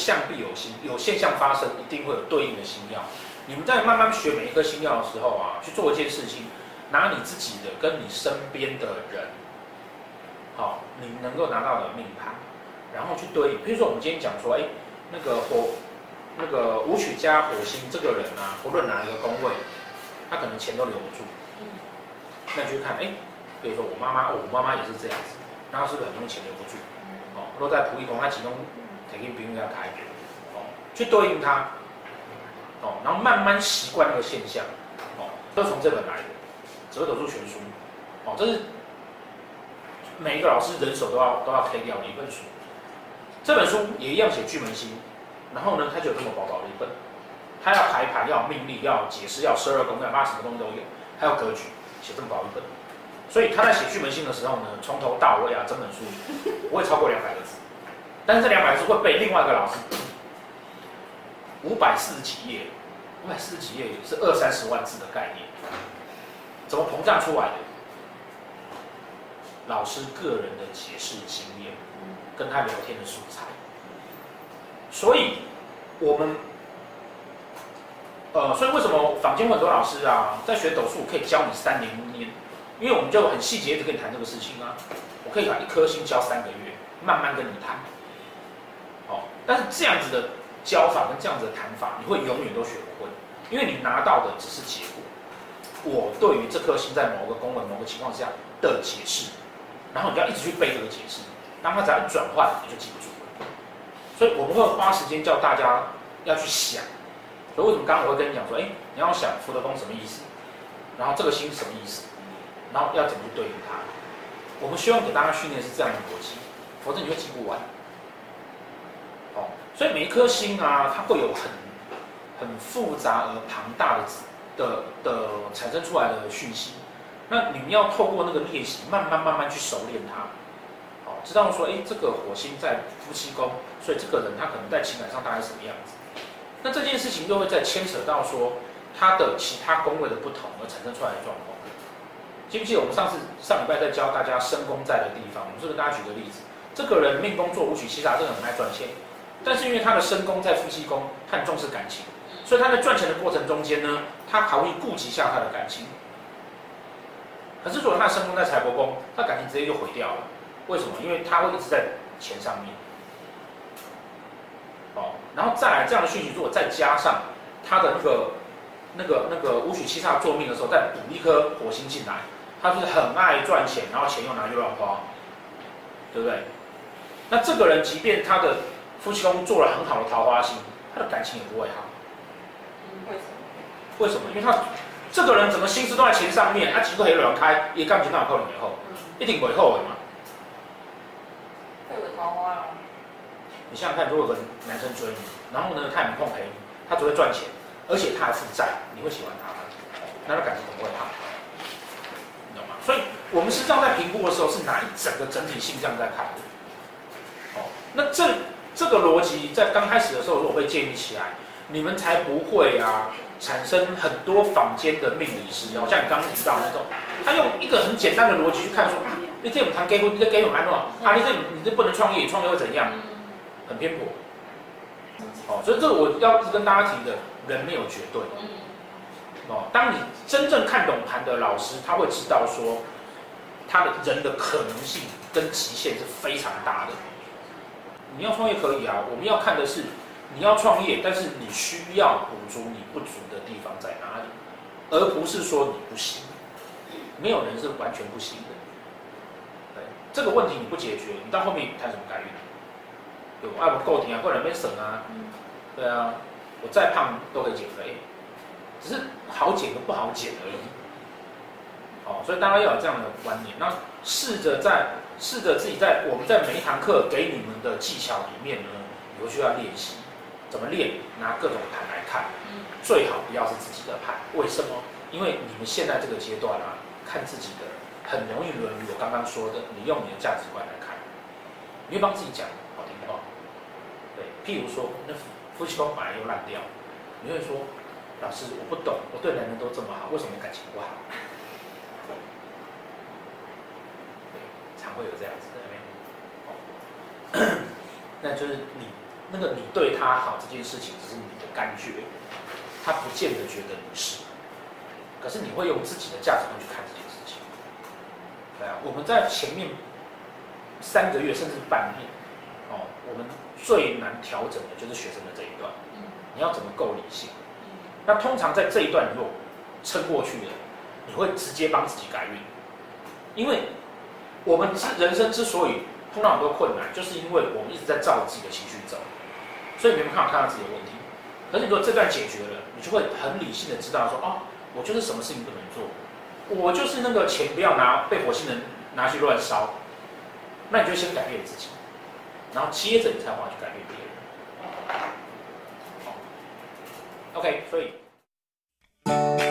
相必有心，有现象发生，一定会有对应的星曜。你们在慢慢学每一颗星曜的时候啊，去做一件事情，拿你自己的跟你身边的人，好，你能够拿到的命盘，然后去对应。比如说我们今天讲说，哎，那个火，那个武曲加火星这个人啊，不论哪一个宫位，他可能钱都留不住。那你去看，哎，比如说我妈妈，我妈妈也是这样子，然后是不是很多钱留不住？哦，落在仆役宫，他其中肯定不用要开，哦，去对应他。哦，然后慢慢习惯那个现象，哦，都从这本来的《紫微斗数全书》，哦，这是每一个老师人手都要都要推掉的一本书。这本书也一样写巨门星，然后呢，它就有这么薄薄的一本，它要排盘，要命理，要解释，要十二宫，要八什么东西都有，还有格局，写这么薄一本。所以他在写巨门星的时候呢，从头到尾啊，整本书 不会超过两百个字，但是这两百字会被另外一个老师。五百四十几页，五百四十几页是二三十万字的概念，怎么膨胀出来的？老师个人的解释经验，跟他聊天的素材。所以，我们，呃，所以为什么坊间很多老师啊，在学斗数可以教你三年五年？因为我们就很细节的跟你谈这个事情啊。我可以把一颗星教三个月，慢慢跟你谈。哦，但是这样子的。教法跟这样子的谈法，你会永远都学不会，因为你拿到的只是结果。我对于这颗星在某个功能、某个情况下的解释，然后你要一直去背这个解释，当它只要转换，你就记不住了。所以我不会花时间教大家要去想。所以为什么刚刚我会跟你讲说，哎，你要想福德宫什么意思，然后这个星什么意思，然后要怎么去对应它。我们希望给大家训练是这样的逻辑，否则你会记不完。哦所以每一颗星啊，它会有很很复杂而庞大的的的产生出来的讯息。那你们要透过那个练习，慢慢慢慢去熟练它，好，知道说，哎，这个火星在夫妻宫，所以这个人他可能在情感上大概什么样子。那这件事情又会再牵扯到说他的其他宫位的不同而产生出来的状况。记不记得我们上次上礼拜在教大家身宫在的地方？我们是不是跟大家举个例子？这个人命宫做武曲七杀，这个很爱赚钱。但是因为他的身宫在夫妻宫，他很重视感情，所以他在赚钱的过程中间呢，他还会顾及一下他的感情。可是如果他的身宫在财帛宫，他感情直接就毁掉了。为什么？因为他会一直在钱上面。哦，然后再来这样的讯息，如果再加上他的那个、那个、那个武曲七煞坐命的时候，再补一颗火星进来，他是很爱赚钱，然后钱又拿去乱花，对不对？那这个人，即便他的夫妻宫做了很好的桃花星，他的感情也不会好。为什么？为什么？因为他这个人整个心思都在钱上面，他几个黑乱开，也感情那么靠以后，一定会后悔嘛。会有桃花啊！你想想看，如果有个男生追你，然后呢，他也没空陪你，他只会赚钱，而且他还负债，你会喜欢他吗？那他感情不会好，我们实际上在评估的时候，是拿一整个整体性这样在看的。哦，那这。这个逻辑在刚开始的时候，如果被建立起来，你们才不会啊产生很多坊间的命理师，好像你刚刚提到那种，他用一个很简单的逻辑去看说啊，你这种谈结婚，你这给我安诺啊，你这你这不能创业，创业会怎样？很偏颇。哦，所以这个我要跟大家提的，人没有绝对。哦，当你真正看懂盘的老师，他会知道说，他的人的可能性跟极限是非常大的。你要创业可以啊，我们要看的是你要创业，但是你需要补足你不足的地方在哪里，而不是说你不行。没有人是完全不行的。对，这个问题你不解决，你到后面谈什么改运？有爱不够甜啊，或者没省啊？对啊，我再胖都可以减肥，只是好减和不好减而已。哦，所以大家要有这样的观念，那试着在。试着自己在我们在每一堂课给你们的技巧里面呢，有需要练习，怎么练？拿各种盘来看，最好不要是自己的盘。为什么？因为你们现在这个阶段啊，看自己的很容易沦为我刚刚说的，你用你的价值观来看，你会帮自己讲好听话。对，譬如说，那夫妻宫本来又烂掉，你会说，老师我不懂，我对男人都这么好，为什么感情不好？会有这样子的，那就是你那个你对他好这件事情只是你的感觉，他不见得觉得你是。可是你会用自己的价值观去看这件事情。对啊，我们在前面三个月甚至半年，哦，我们最难调整的就是学生的这一段。你要怎么够理性？那通常在这一段你如果撑过去了，你会直接帮自己改运，因为我们之人生之所以碰到很多困难，就是因为我们一直在照自己的情绪走，所以你没有看看到自己的问题。可是你如果这段解决了，你就会很理性的知道说，哦。我就是什么事情不能做，我就是那个钱不要拿被火星人拿去乱烧，那你就先改变自己，然后接着你才会去改变别人。OK，所以。